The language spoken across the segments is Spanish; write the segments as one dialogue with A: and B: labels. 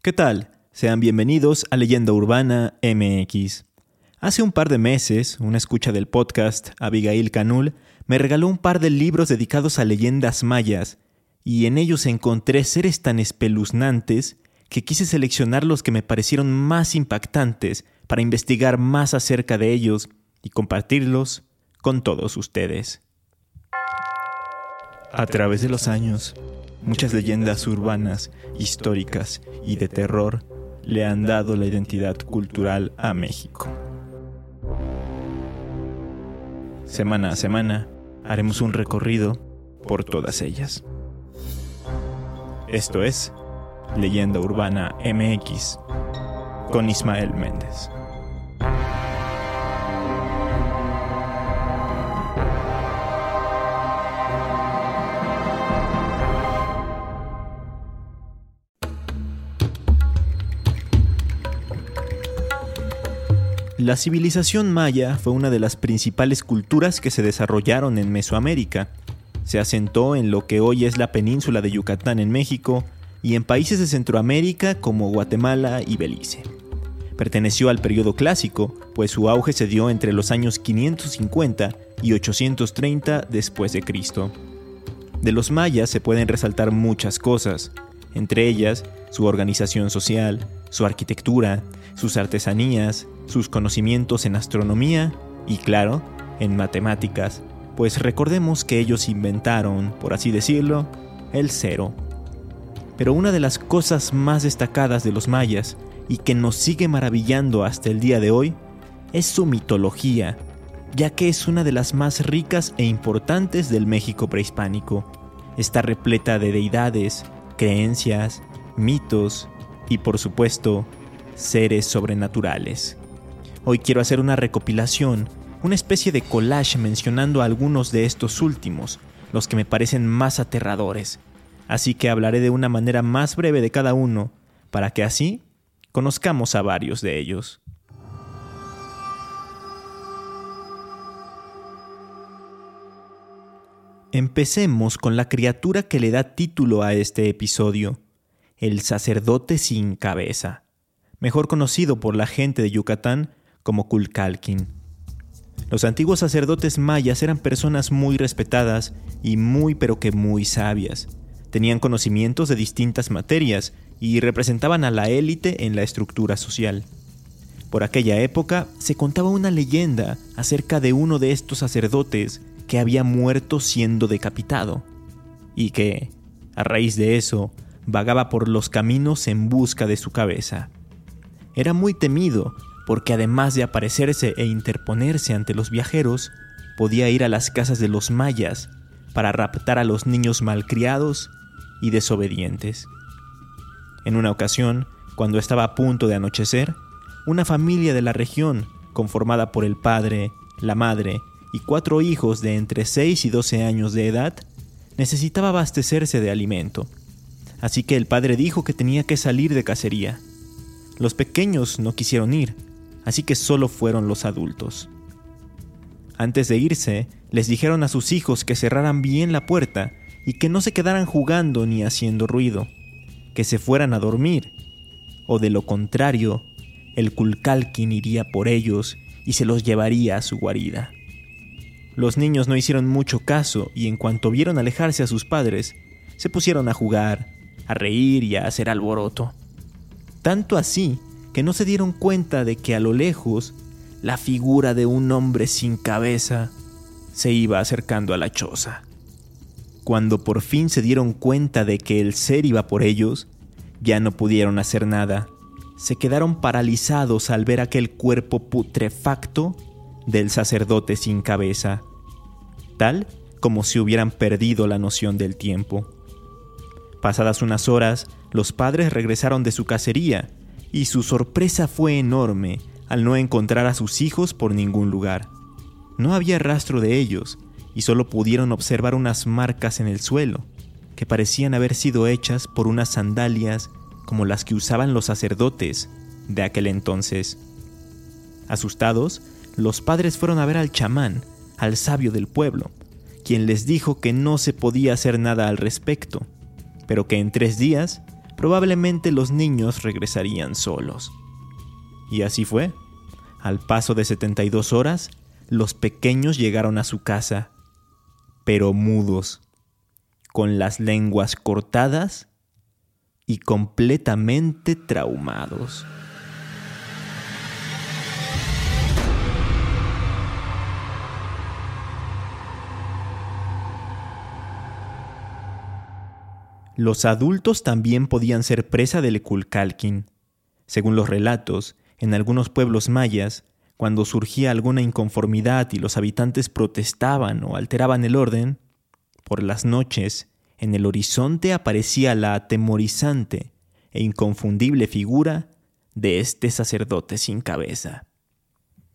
A: ¿Qué tal? Sean bienvenidos a Leyenda Urbana MX. Hace un par de meses, una escucha del podcast, Abigail Canul, me regaló un par de libros dedicados a leyendas mayas, y en ellos encontré seres tan espeluznantes que quise seleccionar los que me parecieron más impactantes para investigar más acerca de ellos y compartirlos con todos ustedes. A través de los años, muchas leyendas urbanas, históricas y de terror le han dado la identidad cultural a México. Semana a semana haremos un recorrido por todas ellas. Esto es Leyenda Urbana MX con Ismael Méndez. La civilización maya fue una de las principales culturas que se desarrollaron en Mesoamérica. Se asentó en lo que hoy es la península de Yucatán en México y en países de Centroamérica como Guatemala y Belice. Perteneció al periodo clásico, pues su auge se dio entre los años 550 y 830 después de Cristo. De los mayas se pueden resaltar muchas cosas, entre ellas su organización social, su arquitectura, sus artesanías, sus conocimientos en astronomía y, claro, en matemáticas, pues recordemos que ellos inventaron, por así decirlo, el cero. Pero una de las cosas más destacadas de los mayas y que nos sigue maravillando hasta el día de hoy es su mitología, ya que es una de las más ricas e importantes del México prehispánico. Está repleta de deidades, creencias, mitos y por supuesto seres sobrenaturales. Hoy quiero hacer una recopilación, una especie de collage mencionando algunos de estos últimos, los que me parecen más aterradores. Así que hablaré de una manera más breve de cada uno, para que así conozcamos a varios de ellos. Empecemos con la criatura que le da título a este episodio, el sacerdote sin cabeza, mejor conocido por la gente de Yucatán como Kulkalkin. Los antiguos sacerdotes mayas eran personas muy respetadas y muy pero que muy sabias. Tenían conocimientos de distintas materias y representaban a la élite en la estructura social. Por aquella época se contaba una leyenda acerca de uno de estos sacerdotes que había muerto siendo decapitado y que, a raíz de eso, vagaba por los caminos en busca de su cabeza. Era muy temido porque además de aparecerse e interponerse ante los viajeros, podía ir a las casas de los mayas para raptar a los niños malcriados y desobedientes. En una ocasión, cuando estaba a punto de anochecer, una familia de la región, conformada por el padre, la madre y cuatro hijos de entre 6 y 12 años de edad, necesitaba abastecerse de alimento. Así que el padre dijo que tenía que salir de cacería. Los pequeños no quisieron ir, así que solo fueron los adultos. Antes de irse, les dijeron a sus hijos que cerraran bien la puerta y que no se quedaran jugando ni haciendo ruido, que se fueran a dormir, o de lo contrario, el Kulkalkin iría por ellos y se los llevaría a su guarida. Los niños no hicieron mucho caso y en cuanto vieron alejarse a sus padres, se pusieron a jugar, a reír y a hacer alboroto. Tanto así que no se dieron cuenta de que a lo lejos la figura de un hombre sin cabeza se iba acercando a la choza. Cuando por fin se dieron cuenta de que el ser iba por ellos, ya no pudieron hacer nada. Se quedaron paralizados al ver aquel cuerpo putrefacto del sacerdote sin cabeza, tal como si hubieran perdido la noción del tiempo. Pasadas unas horas, los padres regresaron de su cacería y su sorpresa fue enorme al no encontrar a sus hijos por ningún lugar. No había rastro de ellos y solo pudieron observar unas marcas en el suelo, que parecían haber sido hechas por unas sandalias como las que usaban los sacerdotes de aquel entonces. Asustados, los padres fueron a ver al chamán, al sabio del pueblo, quien les dijo que no se podía hacer nada al respecto, pero que en tres días probablemente los niños regresarían solos. Y así fue. Al paso de 72 horas, los pequeños llegaron a su casa, pero mudos, con las lenguas cortadas y completamente traumados. Los adultos también podían ser presa del Ekulkalkin. Según los relatos, en algunos pueblos mayas, cuando surgía alguna inconformidad y los habitantes protestaban o alteraban el orden, por las noches, en el horizonte aparecía la atemorizante e inconfundible figura de este sacerdote sin cabeza.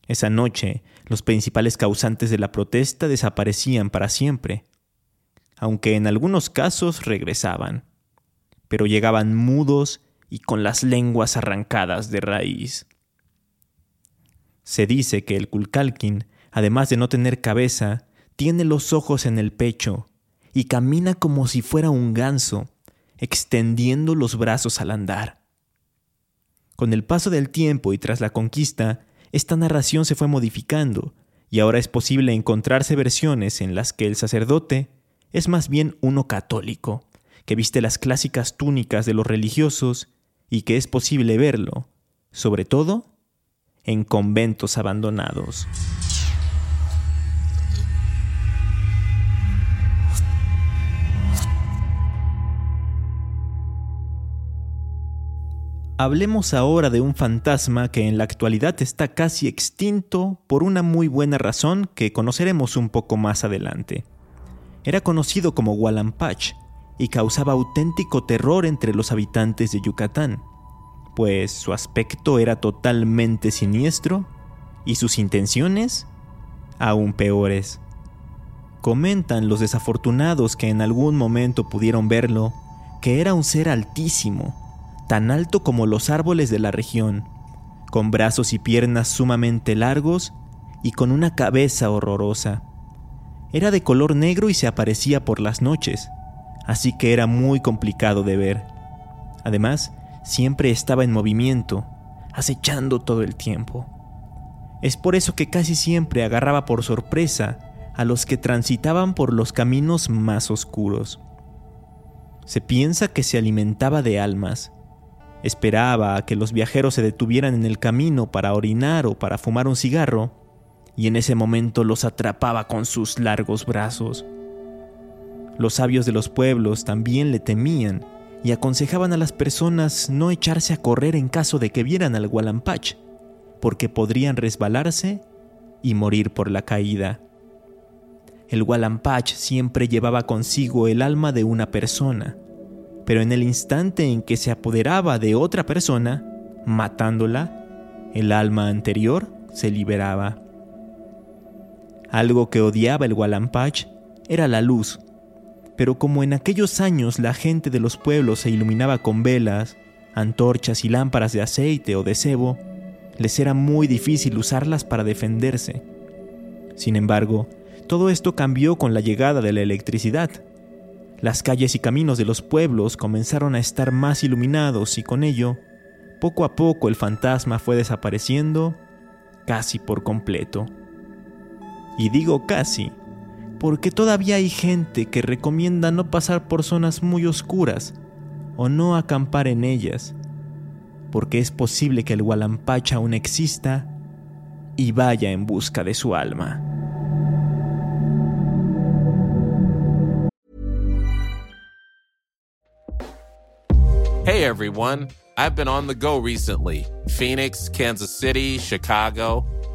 A: Esa noche, los principales causantes de la protesta desaparecían para siempre, aunque en algunos casos regresaban, pero llegaban mudos y con las lenguas arrancadas de raíz. Se dice que el Kulkalkin, además de no tener cabeza, tiene los ojos en el pecho y camina como si fuera un ganso, extendiendo los brazos al andar. Con el paso del tiempo y tras la conquista, esta narración se fue modificando, y ahora es posible encontrarse versiones en las que el sacerdote es más bien uno católico, que viste las clásicas túnicas de los religiosos y que es posible verlo, sobre todo, en conventos abandonados. Hablemos ahora de un fantasma que en la actualidad está casi extinto por una muy buena razón que conoceremos un poco más adelante. Era conocido como Walampach y causaba auténtico terror entre los habitantes de Yucatán, pues su aspecto era totalmente siniestro y sus intenciones aún peores. Comentan los desafortunados que en algún momento pudieron verlo que era un ser altísimo, tan alto como los árboles de la región, con brazos y piernas sumamente largos y con una cabeza horrorosa. Era de color negro y se aparecía por las noches, así que era muy complicado de ver. Además, siempre estaba en movimiento, acechando todo el tiempo. Es por eso que casi siempre agarraba por sorpresa a los que transitaban por los caminos más oscuros. Se piensa que se alimentaba de almas. Esperaba a que los viajeros se detuvieran en el camino para orinar o para fumar un cigarro y en ese momento los atrapaba con sus largos brazos. Los sabios de los pueblos también le temían y aconsejaban a las personas no echarse a correr en caso de que vieran al Gualampach, porque podrían resbalarse y morir por la caída. El Gualampach siempre llevaba consigo el alma de una persona, pero en el instante en que se apoderaba de otra persona, matándola, el alma anterior se liberaba. Algo que odiaba el Walampach era la luz, pero como en aquellos años la gente de los pueblos se iluminaba con velas, antorchas y lámparas de aceite o de cebo, les era muy difícil usarlas para defenderse. Sin embargo, todo esto cambió con la llegada de la electricidad. Las calles y caminos de los pueblos comenzaron a estar más iluminados y con ello, poco a poco el fantasma fue desapareciendo casi por completo. Y digo casi, porque todavía hay gente que recomienda no pasar por zonas muy oscuras o no acampar en ellas, porque es posible que el Walampacha aún exista y vaya en busca de su alma.
B: Hey everyone, I've been on the go recently. Phoenix, Kansas City, Chicago.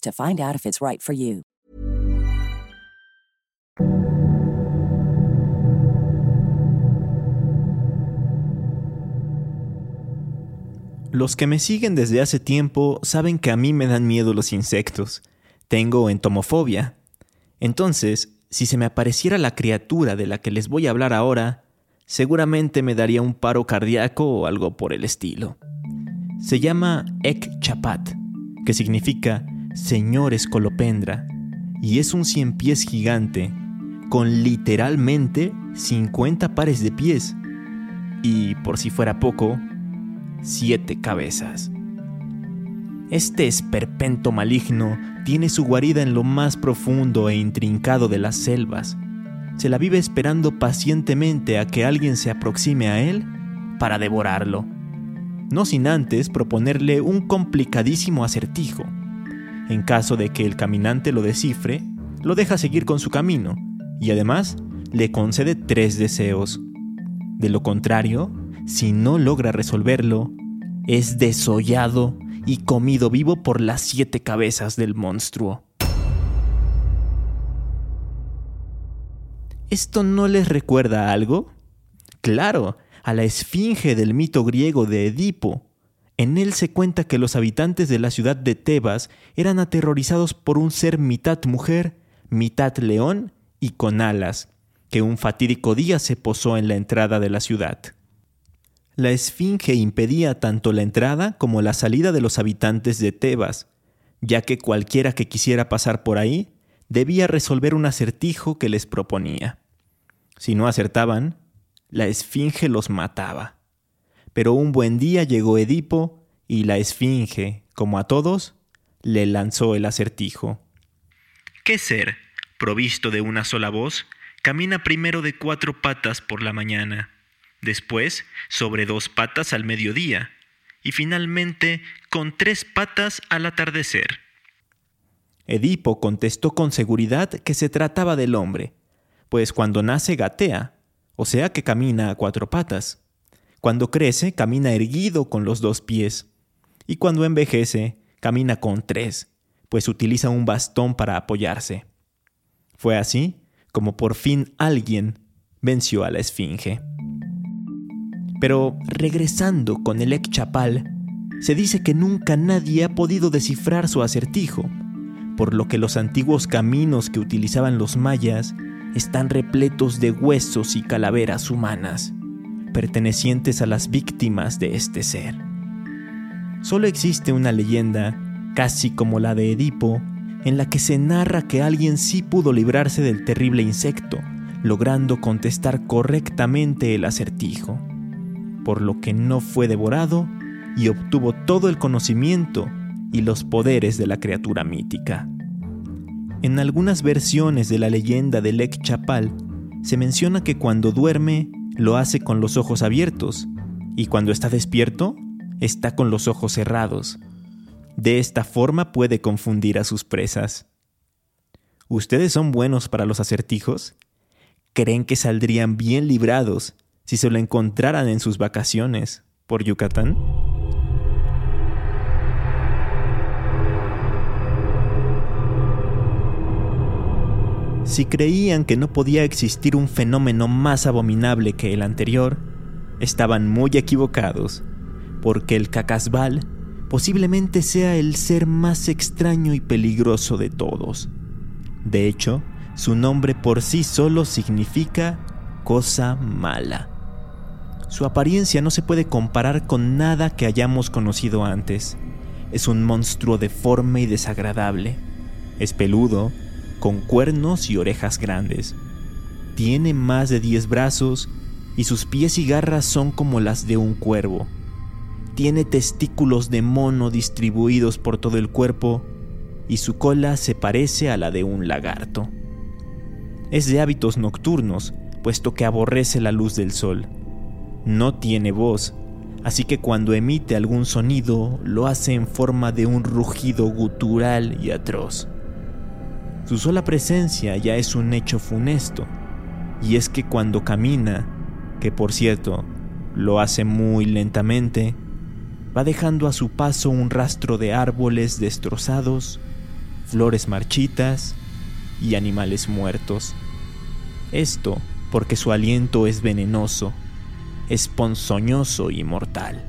C: to find out if it's right for you.
A: Los que me siguen desde hace tiempo saben que a mí me dan miedo los insectos. Tengo entomofobia. Entonces, si se me apareciera la criatura de la que les voy a hablar ahora, seguramente me daría un paro cardíaco o algo por el estilo. Se llama Ek Chapat, que significa Señor Escolopendra, y es un cien pies gigante, con literalmente 50 pares de pies, y por si fuera poco, siete cabezas. Este esperpento maligno tiene su guarida en lo más profundo e intrincado de las selvas. Se la vive esperando pacientemente a que alguien se aproxime a él para devorarlo, no sin antes proponerle un complicadísimo acertijo. En caso de que el caminante lo descifre, lo deja seguir con su camino y además le concede tres deseos. De lo contrario, si no logra resolverlo, es desollado y comido vivo por las siete cabezas del monstruo. ¿Esto no les recuerda a algo? Claro, a la esfinge del mito griego de Edipo. En él se cuenta que los habitantes de la ciudad de Tebas eran aterrorizados por un ser mitad mujer, mitad león y con alas, que un fatídico día se posó en la entrada de la ciudad. La esfinge impedía tanto la entrada como la salida de los habitantes de Tebas, ya que cualquiera que quisiera pasar por ahí debía resolver un acertijo que les proponía. Si no acertaban, la esfinge los mataba. Pero un buen día llegó Edipo y la esfinge, como a todos, le lanzó el acertijo. ¿Qué ser, provisto de una sola voz, camina primero de cuatro patas por la mañana? después sobre dos patas al mediodía y finalmente con tres patas al atardecer. Edipo contestó con seguridad que se trataba del hombre, pues cuando nace gatea, o sea que camina a cuatro patas. Cuando crece, camina erguido con los dos pies. Y cuando envejece, camina con tres, pues utiliza un bastón para apoyarse. Fue así como por fin alguien venció a la esfinge. Pero regresando con el Chapal, se dice que nunca nadie ha podido descifrar su acertijo, por lo que los antiguos caminos que utilizaban los mayas están repletos de huesos y calaveras humanas, pertenecientes a las víctimas de este ser. Solo existe una leyenda, casi como la de Edipo, en la que se narra que alguien sí pudo librarse del terrible insecto, logrando contestar correctamente el acertijo por lo que no fue devorado y obtuvo todo el conocimiento y los poderes de la criatura mítica. En algunas versiones de la leyenda de Lek Chapal se menciona que cuando duerme lo hace con los ojos abiertos y cuando está despierto está con los ojos cerrados. De esta forma puede confundir a sus presas. ¿Ustedes son buenos para los acertijos? ¿Creen que saldrían bien librados si se lo encontraran en sus vacaciones por Yucatán? Si creían que no podía existir un fenómeno más abominable que el anterior, estaban muy equivocados, porque el cacasbal posiblemente sea el ser más extraño y peligroso de todos. De hecho, su nombre por sí solo significa cosa mala. Su apariencia no se puede comparar con nada que hayamos conocido antes. Es un monstruo deforme y desagradable. Es peludo, con cuernos y orejas grandes. Tiene más de 10 brazos y sus pies y garras son como las de un cuervo. Tiene testículos de mono distribuidos por todo el cuerpo y su cola se parece a la de un lagarto. Es de hábitos nocturnos, puesto que aborrece la luz del sol. No tiene voz, así que cuando emite algún sonido lo hace en forma de un rugido gutural y atroz. Su sola presencia ya es un hecho funesto, y es que cuando camina, que por cierto lo hace muy lentamente, va dejando a su paso un rastro de árboles destrozados, flores marchitas y animales muertos. Esto porque su aliento es venenoso, es ponzoñoso y mortal.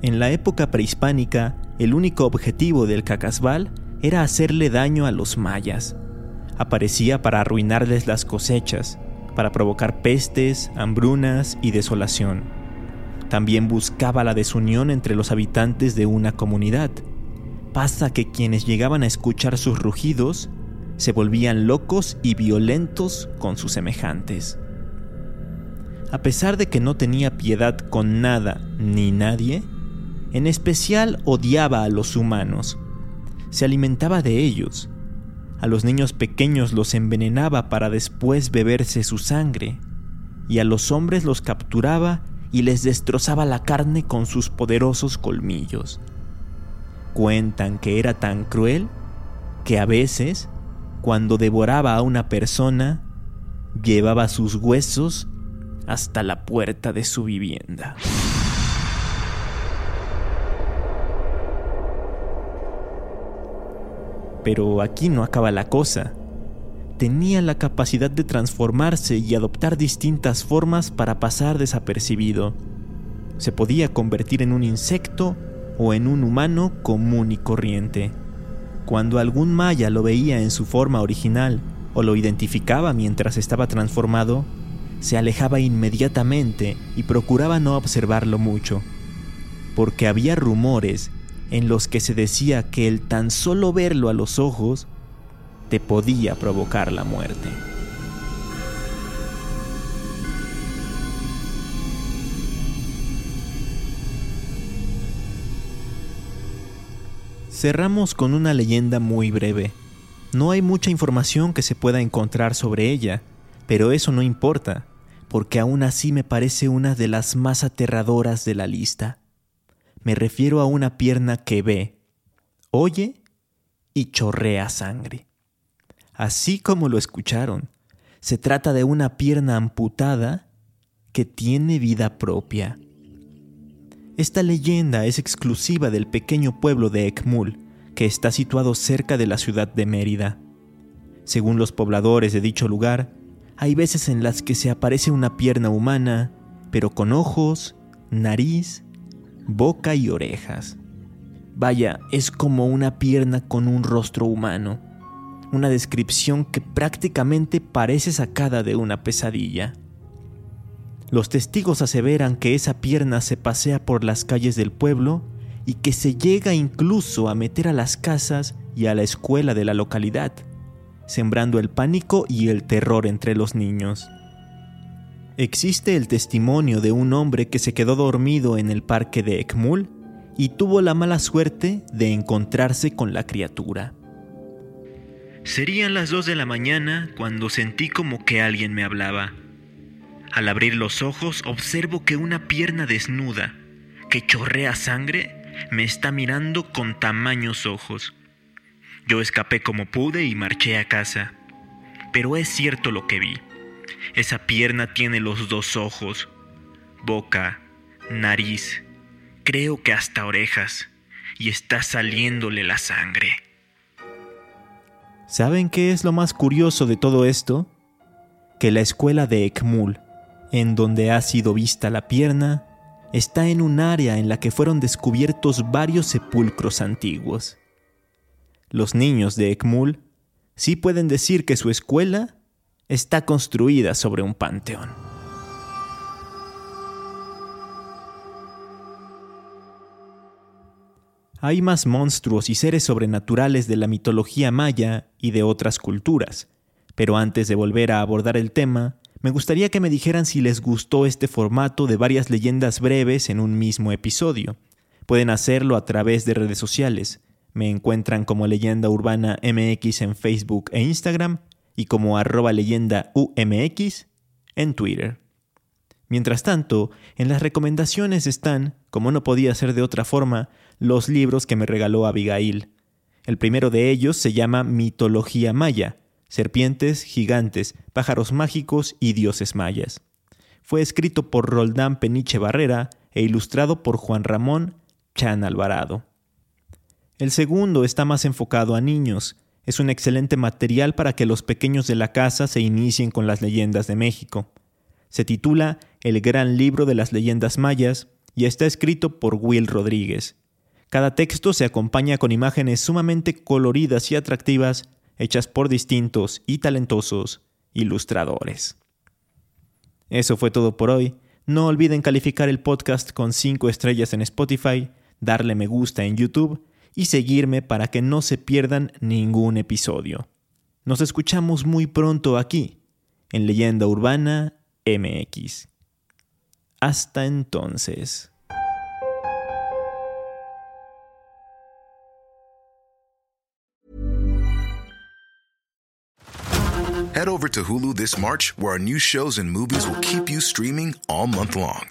A: En la época prehispánica, el único objetivo del cacasbal era hacerle daño a los mayas. Aparecía para arruinarles las cosechas, para provocar pestes, hambrunas y desolación. También buscaba la desunión entre los habitantes de una comunidad. Pasa que quienes llegaban a escuchar sus rugidos se volvían locos y violentos con sus semejantes. A pesar de que no tenía piedad con nada ni nadie, en especial odiaba a los humanos. Se alimentaba de ellos. A los niños pequeños los envenenaba para después beberse su sangre, y a los hombres los capturaba y les destrozaba la carne con sus poderosos colmillos. Cuentan que era tan cruel que a veces, cuando devoraba a una persona, llevaba sus huesos hasta la puerta de su vivienda. Pero aquí no acaba la cosa. Tenía la capacidad de transformarse y adoptar distintas formas para pasar desapercibido. Se podía convertir en un insecto o en un humano común y corriente. Cuando algún maya lo veía en su forma original o lo identificaba mientras estaba transformado, se alejaba inmediatamente y procuraba no observarlo mucho, porque había rumores en los que se decía que el tan solo verlo a los ojos te podía provocar la muerte. Cerramos con una leyenda muy breve. No hay mucha información que se pueda encontrar sobre ella, pero eso no importa, porque aún así me parece una de las más aterradoras de la lista. Me refiero a una pierna que ve, oye y chorrea sangre. Así como lo escucharon, se trata de una pierna amputada que tiene vida propia. Esta leyenda es exclusiva del pequeño pueblo de Ekmul, que está situado cerca de la ciudad de Mérida. Según los pobladores de dicho lugar, hay veces en las que se aparece una pierna humana, pero con ojos, nariz, boca y orejas. Vaya, es como una pierna con un rostro humano, una descripción que prácticamente parece sacada de una pesadilla. Los testigos aseveran que esa pierna se pasea por las calles del pueblo y que se llega incluso a meter a las casas y a la escuela de la localidad sembrando el pánico y el terror entre los niños. Existe el testimonio de un hombre que se quedó dormido en el parque de Ekmul y tuvo la mala suerte de encontrarse con la criatura. Serían las dos de la mañana cuando sentí como que alguien me hablaba. Al abrir los ojos observo que una pierna desnuda, que chorrea sangre, me está mirando con tamaños ojos. Yo escapé como pude y marché a casa. Pero es cierto lo que vi. Esa pierna tiene los dos ojos, boca, nariz, creo que hasta orejas, y está saliéndole la sangre. ¿Saben qué es lo más curioso de todo esto? Que la escuela de Ekmul, en donde ha sido vista la pierna, está en un área en la que fueron descubiertos varios sepulcros antiguos. Los niños de Ekmul sí pueden decir que su escuela está construida sobre un panteón. Hay más monstruos y seres sobrenaturales de la mitología maya y de otras culturas, pero antes de volver a abordar el tema, me gustaría que me dijeran si les gustó este formato de varias leyendas breves en un mismo episodio. Pueden hacerlo a través de redes sociales. Me encuentran como Leyenda Urbana MX en Facebook e Instagram y como arroba leyenda UMX en Twitter. Mientras tanto, en las recomendaciones están, como no podía ser de otra forma, los libros que me regaló Abigail. El primero de ellos se llama Mitología Maya, Serpientes, Gigantes, Pájaros Mágicos y Dioses Mayas. Fue escrito por Roldán Peniche Barrera e ilustrado por Juan Ramón Chan Alvarado. El segundo está más enfocado a niños. Es un excelente material para que los pequeños de la casa se inicien con las leyendas de México. Se titula El Gran Libro de las Leyendas Mayas y está escrito por Will Rodríguez. Cada texto se acompaña con imágenes sumamente coloridas y atractivas hechas por distintos y talentosos ilustradores. Eso fue todo por hoy. No olviden calificar el podcast con 5 estrellas en Spotify, darle me gusta en YouTube y seguirme para que no se pierdan ningún episodio. Nos escuchamos muy pronto aquí, en Leyenda Urbana MX. Hasta entonces.
D: Head over to Hulu this March, where our new shows and movies will keep you streaming all month long.